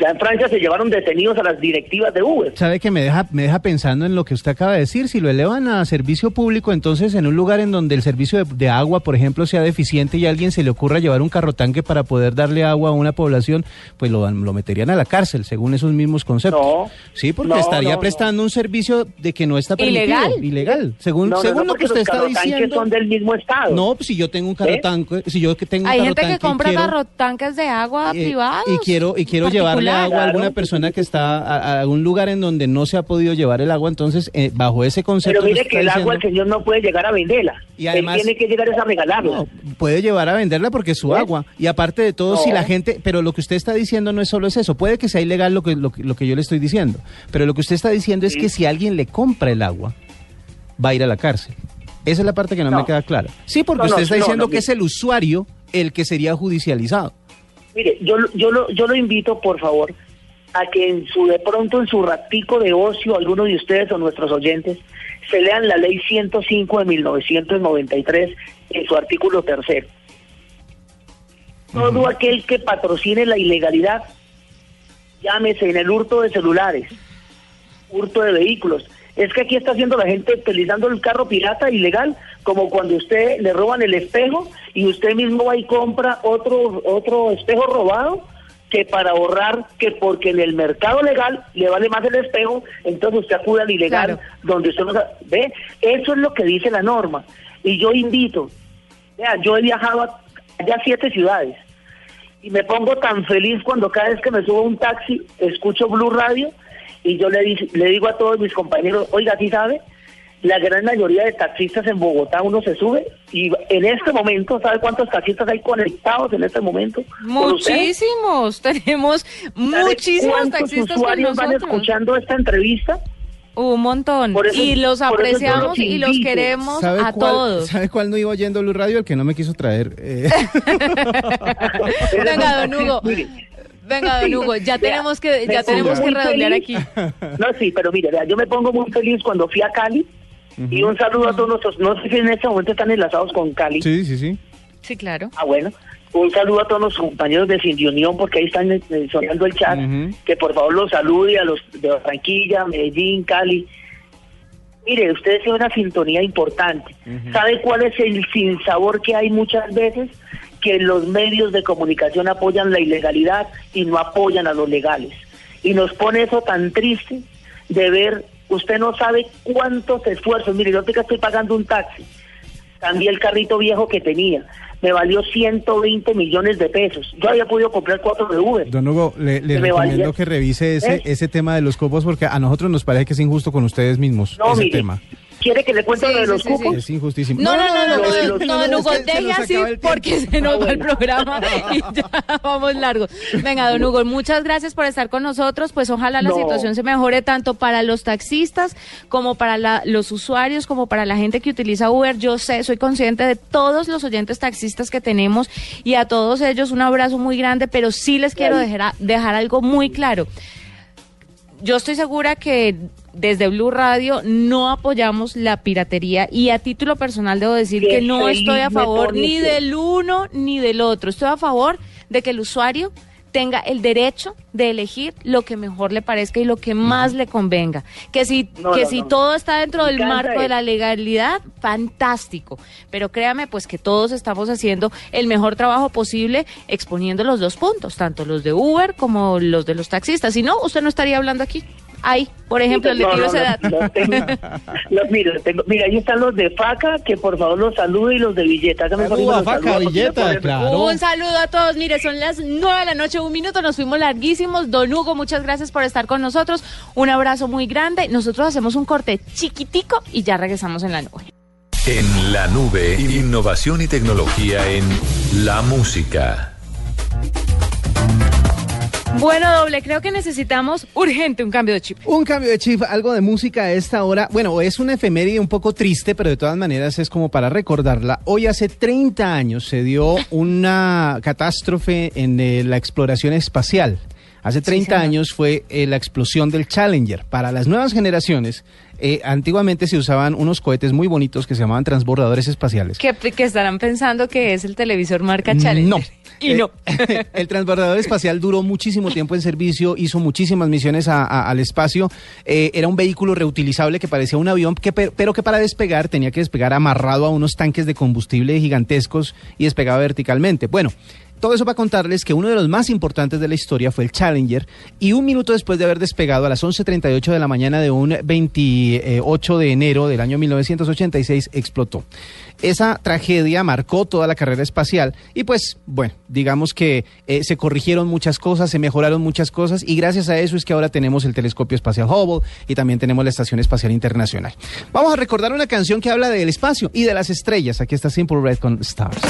Ya en Francia se llevaron detenidos a las directivas de Uber. ¿Sabe que me deja, me deja pensando en lo que usted acaba de decir? Si lo elevan a servicio público, entonces en un lugar en donde el servicio de, de agua, por ejemplo, sea deficiente y a alguien se le ocurra llevar un carro tanque para poder darle agua a una población, pues lo, lo meterían a la cárcel, según esos mismos conceptos. No, sí, porque no, estaría no, prestando un servicio de que no está permitido. Ilegal. Ilegal. Según, según no, lo que usted los está diciendo. son del mismo estado. No, pues si yo tengo un carro ¿Eh? tanque, si yo que tengo un Hay carro gente que tanque compra quiero- garrotanques de agua eh, privados. y quiero y quiero llevarle agua a alguna persona que está a, a un lugar en donde no se ha podido llevar el agua entonces eh, bajo ese concepto Pero mire que el agua el señor no puede llegar a venderla. Y además- Él tiene que llegar es a regalarla. no, puede llevar a venderla porque es su ¿Eh? agua y aparte de todo No. si la gente pero lo que usted está diciendo no es solo es eso puede que sea ilegal lo que lo, que- lo que yo le estoy diciendo pero lo que usted está diciendo es Sí. que si alguien le compra el agua va a ir a la cárcel esa es la parte que no, No. me queda clara sí porque usted está diciendo que es el usuario el que sería judicializado Mire, yo, lo- yo, lo, yo lo invito, por favor, a que en su de pronto en su ratico de ocio, alguno de ustedes o nuestros oyentes, se lean la ley 105 de 1993 en su artículo tercero. Todo aquel que patrocine la ilegalidad, llámese en el hurto de celulares, hurto de vehículos. Es que aquí está haciendo la gente utilizando el carro pirata ilegal, como cuando usted le roban el espejo y usted mismo va y compra otro otro espejo robado que para ahorrar que porque en el mercado legal le vale más el espejo, entonces usted acude al ilegal Claro. donde usted no sabe. ve, eso es lo que dice la norma. Y yo invito, vea, yo he viajado a allá a siete ciudades y me pongo tan feliz cuando cada vez que me subo a un taxi escucho Blue Radio y yo le, di- le digo a todos mis compañeros, oiga, ¿sí sabe? La gran mayoría de taxistas en Bogotá uno se sube y en este momento, ¿sabe cuántos taxistas hay conectados en este momento? con? Muchísimos, tenemos ¿Sabe muchísimos cuántos taxistas con usuarios van nosotros. escuchando esta entrevista? Un montón. Por eso- y los por eso yo apreciamos los y los queremos ¿Sabe a cuál, todos. ¿Sabe cuál no iba oyendo Blue Radio? El que no me quiso traer. eh. Venga, don Hugo. Venga, don Hugo, ya Vea, tenemos que ya tenemos que redondear feliz. aquí. No, sí, pero mire, vea, yo me pongo muy feliz cuando fui a Cali y un saludo a todos nuestros, no sé si en este momento están enlazados con Cali. sí, sí, sí. Sí, claro. Ah, bueno. Un saludo a todos los compañeros de Cindy Unión, porque ahí están eh, sonando el chat. Que por favor los salude a los de Barranquilla, Medellín, Cali. Mire, ustedes tienen una sintonía importante. ¿Sabe cuál es el sinsabor que hay muchas veces? Que los medios de comunicación apoyan la ilegalidad y no apoyan a los legales. Y nos pone eso tan triste de ver, usted no sabe cuántos esfuerzos. Mire, yo ahorita estoy pagando un taxi cambié el carrito viejo que tenía. Me valió 120 millones de pesos. Yo había podido comprar cuatro de Uber. Don Hugo, le, Que recomiendo valía. que revise ese, ¿Eh? ese tema de los cupos porque a nosotros nos parece que es injusto con ustedes mismos No, ese mire, tema. ¿Quiere que le cuente lo de los sí. No, no, no, no, no, no, no, Hugo, deje así porque se nos va el programa y ya vamos largo. Venga, don Hugo, muchas gracias por estar con nosotros. Pues ojalá la situación se mejore tanto para los taxistas como para los usuarios, como para la gente que utiliza Uber. Yo sé, soy consciente de todos los oyentes taxistas que tenemos y a todos ellos un abrazo muy grande, pero sí les quiero dejar algo muy claro yo estoy segura que desde Blue Radio no apoyamos la piratería y a título personal debo decir que no estoy a favor ni del uno ni del otro. Estoy a favor de que el usuario tenga el derecho de elegir lo que mejor le parezca y lo que más le convenga. Que si, No, que no, si todo está dentro del marco de la legalidad, fantástico. Pero créame, pues que todos estamos haciendo el mejor trabajo posible exponiendo los dos puntos, tanto los de Uber como los de los taxistas. Si no, usted no estaría hablando aquí. Ahí, por ejemplo, le No, tiro no, ese no, dato. no tengo- los miro, tengo- mira, ahí están los de Faca, que por favor los salude y los de Villeta. Hágame Saludo favor y a los Faca, Villeta, claro. Un saludo a todos. Mire, son las nueve de la noche, un minuto. Nos fuimos larguísimos. Don Hugo, muchas gracias por estar con nosotros. Un abrazo muy grande. Nosotros hacemos un corte chiquitico y ya regresamos en la nube. En la nube, innovación y tecnología en la música. Bueno, doble, creo que necesitamos urgente un cambio de chip. Un cambio de chip, algo de música a esta hora. Bueno, es una efeméride un poco triste, pero de todas maneras es como para recordarla. Hoy hace 30 años se dio una catástrofe en eh, la exploración espacial. Hace 30 señor. años fue eh, la explosión del Challenger. Para las nuevas generaciones, eh, antiguamente se usaban unos cohetes muy bonitos que se llamaban transbordadores espaciales. Que, que estarán pensando que es el televisor marca Challenger. No. Y Eh, no. el transbordador espacial duró muchísimo tiempo en servicio, hizo muchísimas misiones a- a- al espacio. Eh, era un vehículo reutilizable que parecía un avión, que, pe- pero que para despegar tenía que despegar amarrado a unos tanques de combustible gigantescos y despegaba verticalmente. Bueno. Todo eso para contarles que uno de los más importantes de la historia fue el Challenger y un minuto después de haber despegado a las 11.38 de la mañana de un 28 de enero del año 1986 explotó. Esa tragedia marcó toda la carrera espacial y pues bueno, digamos que eh, se corrigieron muchas cosas, se mejoraron muchas cosas y gracias a eso es que ahora tenemos el telescopio espacial Hubble y también tenemos la Estación Espacial Internacional. Vamos a recordar una canción que habla del espacio y de las estrellas. Aquí está Simple Red con Stars.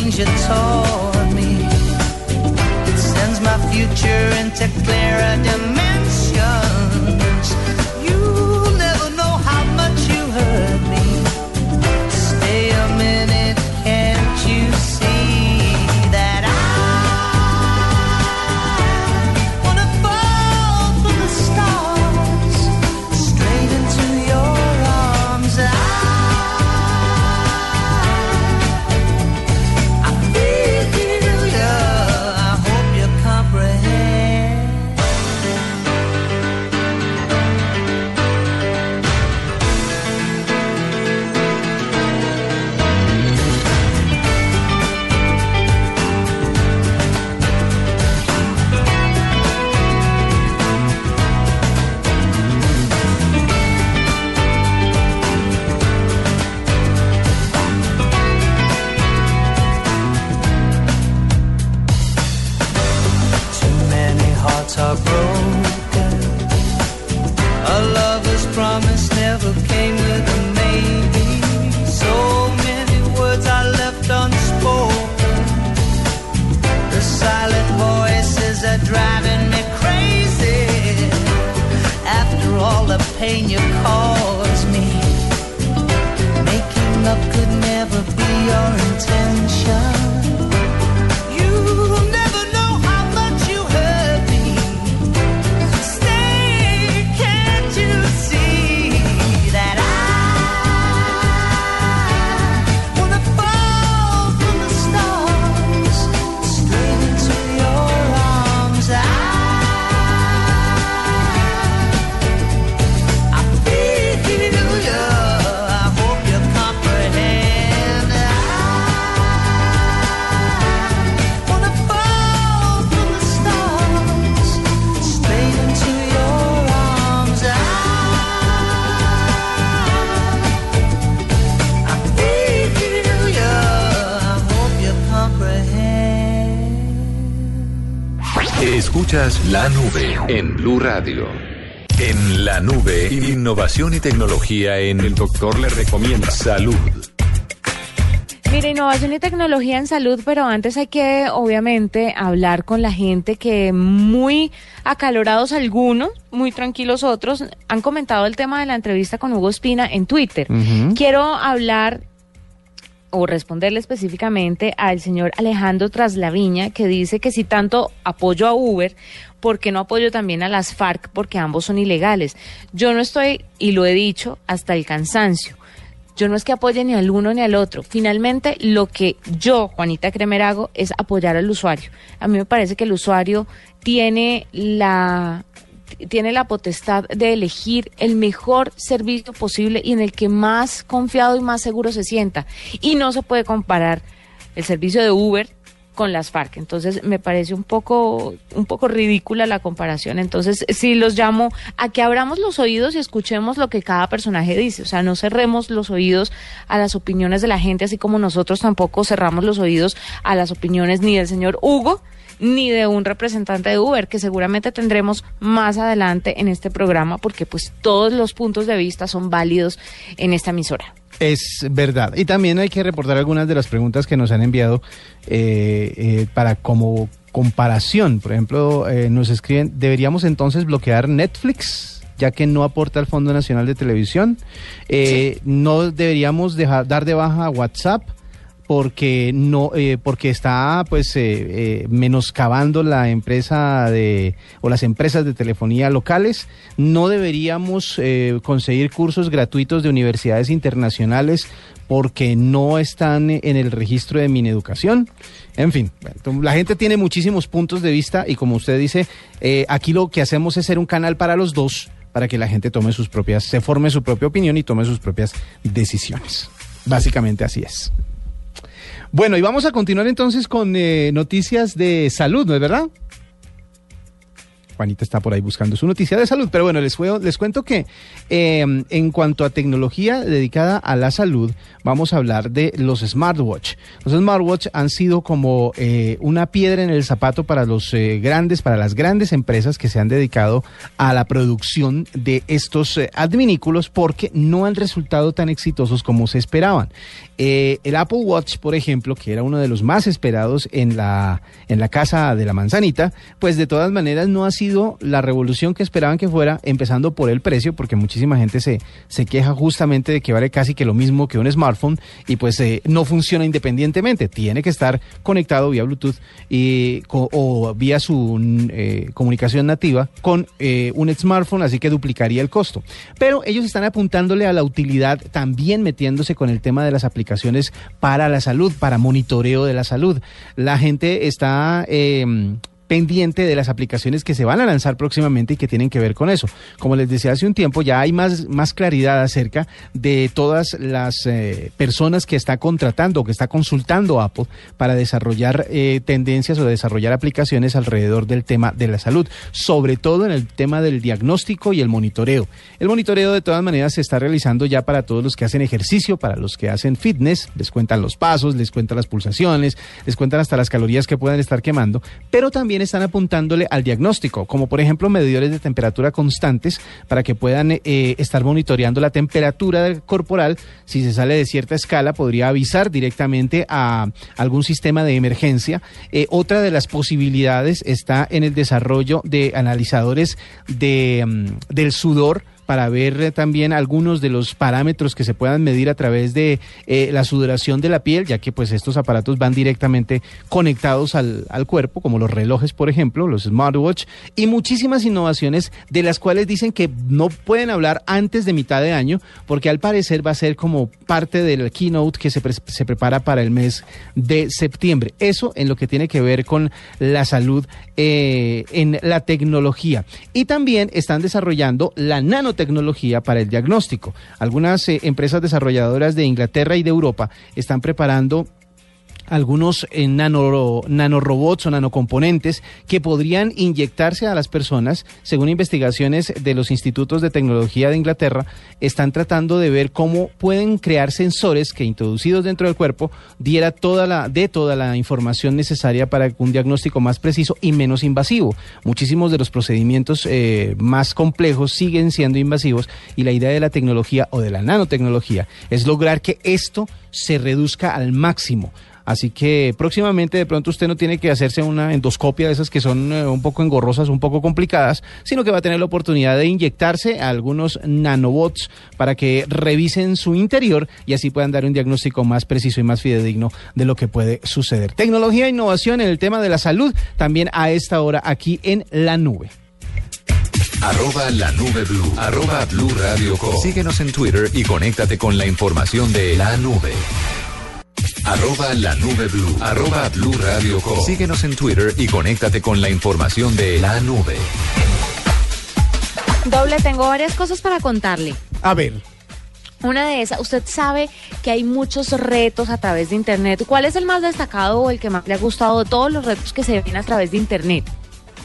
Things you taught me, it sends my future into clearer dimensions. La nube en Blue Radio. En la nube, innovación y tecnología en El Doctor le recomienda Salud. Mira, innovación y tecnología en salud, pero antes hay que, obviamente, hablar con la gente que muy acalorados algunos, muy tranquilos otros, han comentado el tema de la entrevista con Hugo Espina en Twitter. Quiero hablar o responderle específicamente al señor Alejandro Traslaviña, que dice que si tanto apoyo a Uber, ¿por qué no apoyo también a las FARC? Porque ambos son ilegales. Yo no estoy, y lo he dicho, hasta el cansancio. Yo no es que apoye ni al uno ni al otro. Finalmente, lo que yo, Juanita Kremer, hago es apoyar al usuario. A mí me parece que el usuario tiene la tiene la potestad de elegir el mejor servicio posible y en el que más confiado y más seguro se sienta. Y no se puede comparar el servicio de Uber con las FARC. Entonces me parece un poco, un poco ridícula la comparación. Entonces sí los llamo a que abramos los oídos y escuchemos lo que cada personaje dice. O sea, no cerremos los oídos a las opiniones de la gente, así como nosotros tampoco cerramos los oídos a las opiniones ni del señor Hugo ni de un representante de Uber, que seguramente tendremos más adelante en este programa, porque pues todos los puntos de vista son válidos en esta emisora. Es verdad. Y también hay que reportar algunas de las preguntas que nos han enviado eh, eh, para como comparación. Por ejemplo, eh, nos escriben, ¿deberíamos entonces bloquear Netflix? ya que no aporta al Fondo Nacional de Televisión. Eh, No deberíamos dejar, dar de baja WhatsApp porque no eh, porque está pues eh, eh, menoscabando la empresa de o las empresas de telefonía locales no deberíamos eh, conseguir cursos gratuitos de universidades internacionales porque no están en el registro de Mineducación. En fin, la gente tiene muchísimos puntos de vista y como usted dice, eh, aquí lo que hacemos es ser un canal para los dos, para que la gente tome sus propias, se forme su propia opinión y tome sus propias decisiones. Básicamente así es. Bueno, y vamos a continuar entonces con eh, noticias de salud, ¿no es verdad? Juanita está por ahí buscando su noticia de salud, pero bueno, les, fue- les cuento que eh, en cuanto a tecnología dedicada a la salud, vamos a hablar de los smartwatch. Los smartwatch han sido como eh, una piedra en el zapato para los eh, grandes, para las grandes empresas que se han dedicado a la producción de estos adminículos porque no han resultado tan exitosos como se esperaban. Eh, el Apple Watch, por ejemplo, que era uno de los más esperados en la, en la casa de la manzanita, pues de todas maneras no ha sido la revolución que esperaban que fuera, empezando por el precio, porque muchísima gente se, se queja justamente de que vale casi que lo mismo que un smartphone y pues eh, no funciona independientemente, tiene que estar conectado vía Bluetooth y, o vía su eh, comunicación nativa con un smartphone, así que duplicaría el costo. Pero ellos están apuntándole a la utilidad, también metiéndose con el tema de las aplicaciones para la salud, para monitoreo de la salud. La gente está... eh, pendiente de las aplicaciones que se van a lanzar próximamente y que tienen que ver con eso. Como les decía hace un tiempo, ya hay más, más claridad acerca de todas las eh, personas que está contratando o que está consultando Apple para desarrollar eh, tendencias o desarrollar aplicaciones alrededor del tema de la salud, sobre todo en el tema del diagnóstico y el monitoreo. El monitoreo de todas maneras se está realizando ya para todos los que hacen ejercicio, para los que hacen fitness, les cuentan los pasos, les cuentan las pulsaciones, les cuentan hasta las calorías que puedan estar quemando, pero también también están apuntándole al diagnóstico, como por ejemplo medidores de temperatura constantes para que puedan eh, estar monitoreando la temperatura corporal. Si se sale de cierta escala, podría avisar directamente a algún sistema de emergencia. Eh, otra de las posibilidades está en el desarrollo de analizadores de, mm, del sudor para ver eh, también algunos de los parámetros que se puedan medir a través de eh, la sudoración de la piel, ya que pues estos aparatos van directamente conectados al, al cuerpo, como los relojes, por ejemplo, los smartwatch, y muchísimas innovaciones de las cuales dicen que no pueden hablar antes de mitad de año, porque al parecer va a ser como parte del keynote que se, se prepara para el mes de septiembre. Eso en lo que tiene que ver con la salud eh, en la tecnología. Y también están desarrollando la nanotecnología para el diagnóstico. Algunas eh, empresas desarrolladoras de Inglaterra y de Europa están preparando algunos eh, nano, nanorobots o nanocomponentes que podrían inyectarse a las personas, según investigaciones de los institutos de tecnología de Inglaterra, están tratando de ver cómo pueden crear sensores que introducidos dentro del cuerpo diera toda la, de toda la información necesaria para un diagnóstico más preciso y menos invasivo. Muchísimos de los procedimientos eh, más complejos siguen siendo invasivos y la idea de la tecnología o de la nanotecnología es lograr que esto se reduzca al máximo. Así que próximamente de pronto usted no tiene que hacerse una endoscopia de esas que son eh, un poco engorrosas, un poco complicadas, sino que va a tener la oportunidad de inyectarse a algunos nanobots para que revisen su interior y así puedan dar un diagnóstico más preciso y más fidedigno de lo que puede suceder. Tecnología e innovación en el tema de la salud también a esta hora aquí en la nube. Arroba la nube blue. Arroba blue radio com. Síguenos en Twitter y conéctate con la información de la nube. Arroba la nube blue. Arroba blue radio com. Síguenos en Twitter y conéctate con la información de la nube. Doble, tengo varias cosas para contarle. A ver, Una de esas, usted sabe que hay muchos retos a través de Internet. ¿Cuál es el más destacado o el que más le ha gustado de todos los retos que se ven a través de Internet?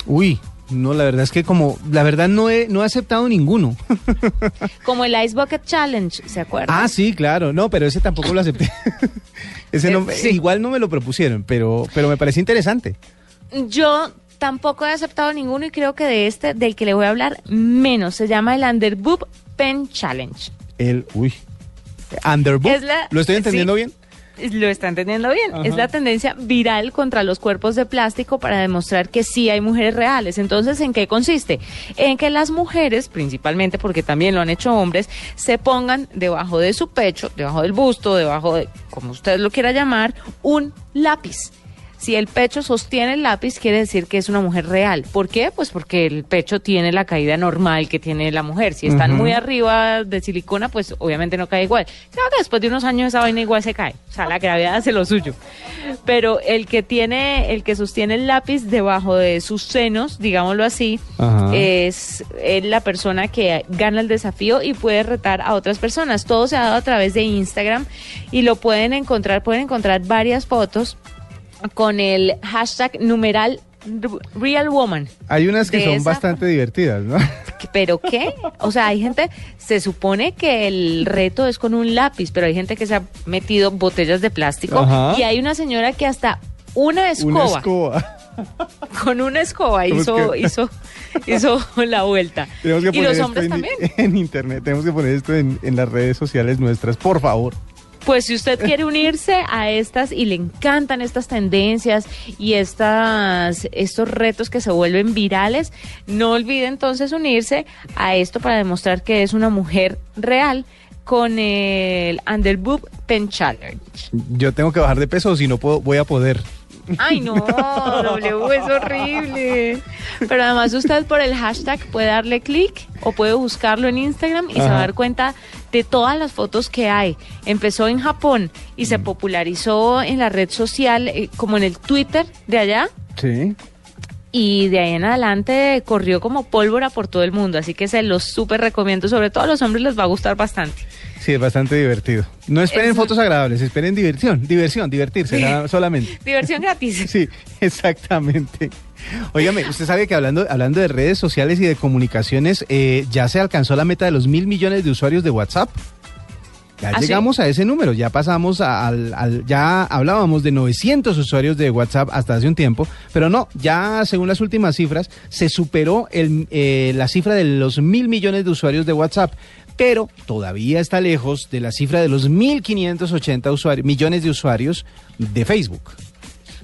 uy, no, la verdad es que como, la verdad no he, no he aceptado ninguno. Como el Ice Bucket Challenge, ¿se acuerda? Ah, sí, claro. No, pero ese tampoco lo acepté. ese no, Eh, sí. Igual no me lo propusieron, pero, pero me parece interesante. Yo tampoco he aceptado ninguno y creo que de este, del que le voy a hablar, menos. Se llama el Underboob Pen Challenge. El, uy, Underbook. Es la- ¿Lo estoy entendiendo sí. bien? Lo está entendiendo bien. Ajá. Es la tendencia viral contra los cuerpos de plástico para demostrar que sí hay mujeres reales. Entonces, ¿en qué consiste? En que las mujeres, principalmente porque también lo han hecho hombres, se pongan debajo de su pecho, debajo del busto, debajo de, como usted lo quiera llamar, un lápiz. Si el pecho sostiene el lápiz, quiere decir que es una mujer real. ¿Por qué? Pues porque el pecho tiene la caída normal que tiene la mujer. Si están muy arriba de silicona, pues obviamente no cae igual. Claro que después de unos años esa vaina igual se cae. O sea, la gravedad hace lo suyo. Pero el que tiene, el que sostiene el lápiz debajo de sus senos, digámoslo así, es eh, la persona que gana el desafío y puede retar a otras personas. Todo se ha dado a través de Instagram y lo pueden encontrar, pueden encontrar varias fotos con el hashtag numeral Real Woman. Hay unas que son esa- bastante divertidas, ¿no? ¿Pero qué? O sea, hay gente, se supone que el reto es con un lápiz, pero hay gente que se ha metido botellas de plástico Ajá. y hay una señora que hasta una escoba, Una escoba. con una escoba hizo, que- hizo, hizo la vuelta. Tenemos que Y poner los esto hombres en, también. en internet. Tenemos que poner esto en, en las redes sociales nuestras, por favor. Pues si usted quiere unirse a estas y le encantan estas tendencias y estas, estos retos que se vuelven virales, no olvide entonces unirse a esto para demostrar que es una mujer real con el Underboob Pen Challenge. Yo tengo que bajar de peso, si no puedo, voy a poder. Ay, no, W es horrible. Pero además usted por el hashtag puede darle clic o puede buscarlo en Instagram y se va a Ajá. dar cuenta de todas las fotos que hay. Empezó en Japón y Mm. se popularizó en la red social eh, como en el Twitter de allá Sí. Y de ahí en adelante corrió como pólvora por todo el mundo. Así que se los súper recomiendo. Sobre todo a los hombres les va a gustar bastante. Sí, es bastante divertido. No esperen Es- fotos agradables, esperen diversión, diversión, divertirse nada- solamente. Diversión gratis. Sí, exactamente. Óigame, usted sabe que hablando, hablando de redes sociales y de comunicaciones, eh, ya se alcanzó la meta de los mil millones de usuarios de WhatsApp. Ya ¿Ah, sí? llegamos a ese número, ya pasamos al, al- ya hablábamos de 900 usuarios de WhatsApp hasta hace un tiempo, pero no, ya según las últimas cifras se superó el, eh, la cifra de los mil millones de usuarios de WhatsApp, pero todavía está lejos de la cifra de los 1.580 usuarios, millones de usuarios de Facebook.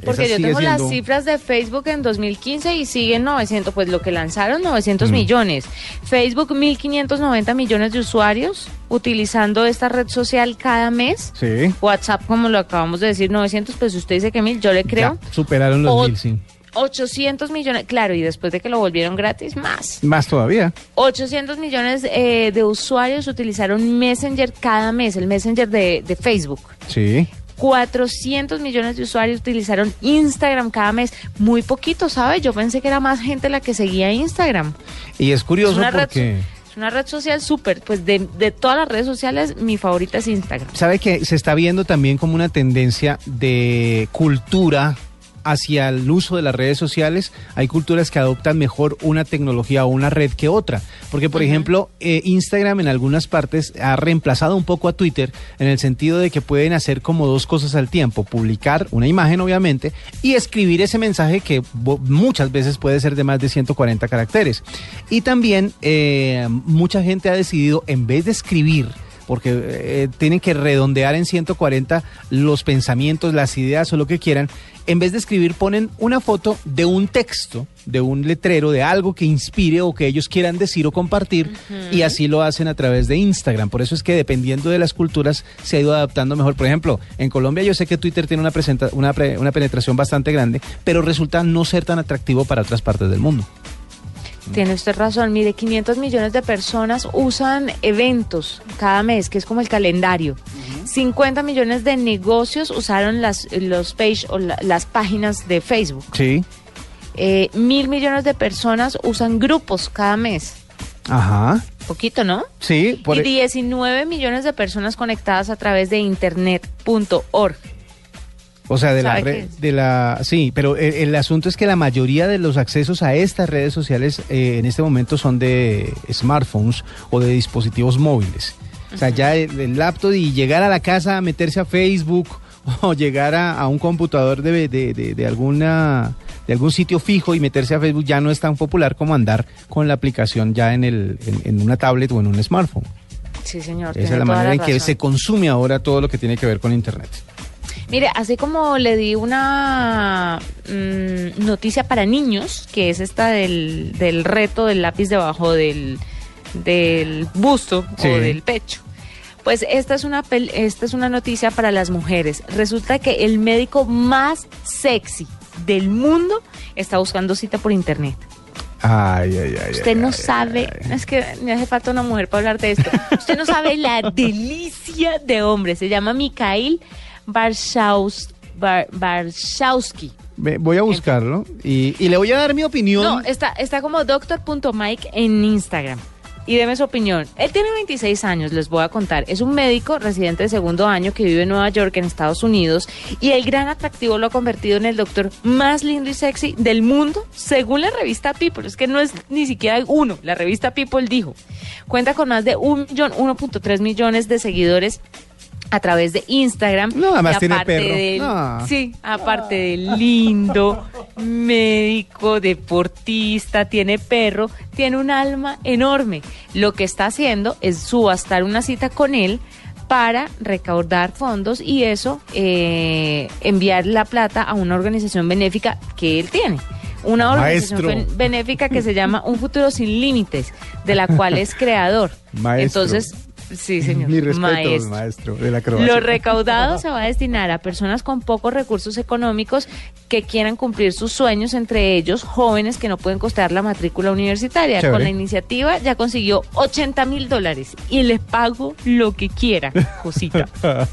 Porque yo tengo las cifras de Facebook en 2015 y siguen 900, pues lo que lanzaron Mm. 900 millones. Facebook 1590 millones de usuarios utilizando esta red social cada mes. Sí. WhatsApp, como lo acabamos de decir, 900, pues usted dice que mil, yo le creo. Ya, superaron los O- mil, sí. 800 millones, claro, y después de que lo volvieron gratis, más. Más todavía. 800 millones eh, de usuarios utilizaron Messenger cada mes, el Messenger de, de Facebook. Sí. 400 millones de usuarios utilizaron Instagram cada mes. Muy poquito, ¿sabe? Yo pensé que era más gente la que seguía Instagram. Y es curioso es una red, porque... es una red social súper. Pues de, de todas las redes sociales, mi favorita es Instagram. sabe que se está viendo también como una tendencia de cultura hacia el uso de las redes sociales. Hay culturas que adoptan mejor una tecnología o una red que otra. Porque, por ejemplo, eh, Instagram en algunas partes ha reemplazado un poco a Twitter en el sentido de que pueden hacer como dos cosas al tiempo. Publicar una imagen, obviamente, y escribir ese mensaje que muchas veces puede ser de más de 140 caracteres. Y también eh, mucha gente ha decidido, en vez de escribir, porque eh, tienen que redondear en 140 los pensamientos, las ideas o lo que quieran. En vez de escribir, ponen una foto de un texto, de un letrero, de algo que inspire o que ellos quieran decir o compartir, y así lo hacen a través de Instagram. Por eso es que dependiendo de las culturas se ha ido adaptando mejor. Por ejemplo, en Colombia yo sé que Twitter tiene una, presenta- una, pre- una penetración bastante grande, pero resulta no ser tan atractivo para otras partes del mundo. Tiene usted razón. Mire, 500 millones de personas usan eventos cada mes, que es como el calendario. 50 millones de negocios usaron las, los page o la- las páginas de Facebook. Sí. Eh, mil millones de personas usan grupos cada mes. Ajá. Poquito, ¿no? Sí, por y e- 19 millones de personas conectadas a través de internet.org. O sea, de la ¿Sabe red, de la, sí, pero el, el asunto es que la mayoría de los accesos a estas redes sociales eh, en este momento son de smartphones o de dispositivos móviles. O sea, ya el, el laptop y llegar a la casa, meterse a Facebook o llegar a, a un computador de, de, de- de alguna de algún sitio fijo y meterse a Facebook ya no es tan popular como andar con la aplicación ya en, el, en, en una tablet o en un smartphone. Sí, señor. Esa es la manera en que se consume ahora todo lo que tiene que ver con Internet. Mire, así como le di una mm, noticia para niños, que es esta del, del reto del lápiz debajo del, del busto Sí. o del pecho. Pues esta es una pel- esta es una noticia para las mujeres. Resulta que el médico más sexy del mundo está buscando cita por internet. Ay, ay, ay. Usted ay, no ay, sabe, ay. es que me hace falta una mujer para hablar de esto. Usted no sabe la delicia de hombre. Se llama Mikhail Barshaus- Bar- Barshawski. Ve, Voy a buscarlo y, y le voy a dar mi opinión. No, está, está como doctor.mike en Instagram. Y deme su opinión. Él tiene 26 años, les voy a contar. Es un médico residente de segundo año que vive en Nueva York, en Estados Unidos. Y el gran atractivo lo ha convertido en el doctor más lindo y sexy del mundo, según la revista People. Es que no es ni siquiera uno. La revista People dijo. Cuenta con más de un millón, 1.3 millones de seguidores a través de Instagram. No, además tiene aparte perro. del- No. Sí, aparte de lindo, médico, deportista, tiene perro, tiene un alma enorme. Lo que está haciendo es subastar una cita con él para recaudar fondos y eso eh, enviar la plata a una organización benéfica que él tiene. Una organización Maestro. benéfica que se llama Un Futuro Sin Límites, de la cual es creador. Maestro. Entonces, sí, señor. Mi respeto, maestro. maestro, de la acrobacia. Lo recaudado se va a destinar a personas con pocos recursos económicos que quieran cumplir sus sueños, entre ellos jóvenes que no pueden costear la matrícula universitaria. Chévere. Con la iniciativa ya consiguió 80 mil dólares y les pago lo que quiera, Josita.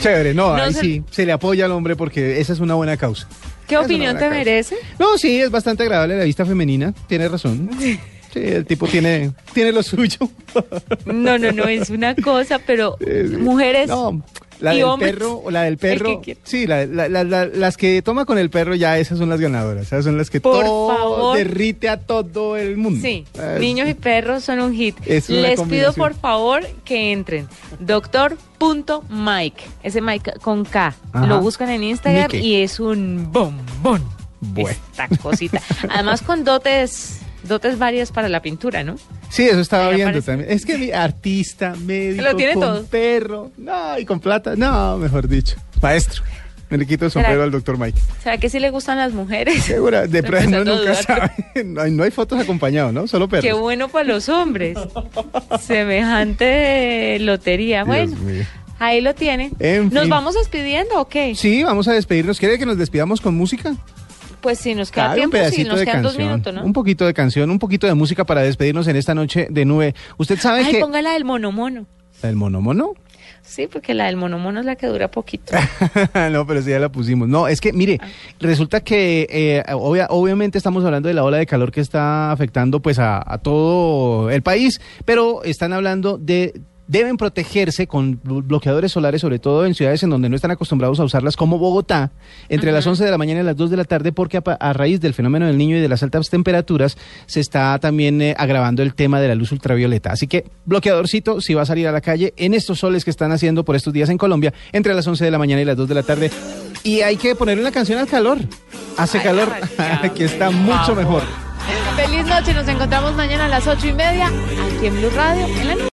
Chévere, no, No ahí se- sí, se le apoya al hombre porque esa es una buena causa. ¿Qué Es opinión te causa. merece? No, sí, es bastante agradable la vista femenina, tiene razón. Sí, Sí, el tipo tiene, tiene lo suyo. No, no, no, es una cosa, pero mujeres No, la y del hombres. perro, o la del perro. Sí, la- la- la- la- las que toma con el perro ya esas son las ganadoras. Esas son las que Por todo favor. derrite a todo el mundo. Sí, Ah, niños y perros son un hit. Les pido por favor que entren. Doctor.mike, ese Mike con K. Ajá. Lo buscan en Instagram Mike. y es un bombón. Bueno. Esta cosita. Además con dotes, dotes varias para la pintura, ¿no? Sí, eso estaba Ahí viendo aparece. también. Es que mi artista, médico, Lo tiene con todo. perro, no, y con plata, no, mejor dicho. Maestro. Me le quito el ¿Será- sombrero al doctor Mike. ¿Será que sí le gustan las mujeres? Segura, de pronto nunca sabe. No hay, no hay fotos acompañados, ¿no? Solo perros. Qué bueno para los hombres. Semejante lotería. Dios Bueno, mío. ahí lo tienen. En ¿Nos fin. vamos despidiendo o qué? Sí, vamos a despedirnos. ¿Quiere que nos despidamos con música? Pues si nos queda Claro, un tiempo, sí, pedacito nos de quedan dos canción. minutos, ¿no? Un poquito de canción, un poquito de música para despedirnos en esta noche de nube. Usted sabe Ay, que... ponga la del monomono. ¿El monomono? Sí, porque la del monomono es la que dura poquito. no, pero sí ya la pusimos. No, es que, mire, Ah. resulta que eh, obvia- obviamente estamos hablando de la ola de calor que está afectando pues a, a todo el país, pero están hablando de deben protegerse con blo- bloqueadores solares, sobre todo en ciudades en donde no están acostumbrados a usarlas, como Bogotá, entre las 11 de la mañana y las 2 de la tarde, porque a, raíz del fenómeno del niño y de las altas temperaturas, se está también eh, agravando el tema de la luz ultravioleta. Así que, bloqueadorcito, si va a salir a la calle, en estos soles que están haciendo por estos días en Colombia, entre las 11 de la mañana y las 2 de la tarde. Y hay que ponerle una canción al calor. Hace Ay, calor, que está mucho mejor. Feliz noche, nos encontramos mañana a las ocho y media aquí en Blue Radio, en la.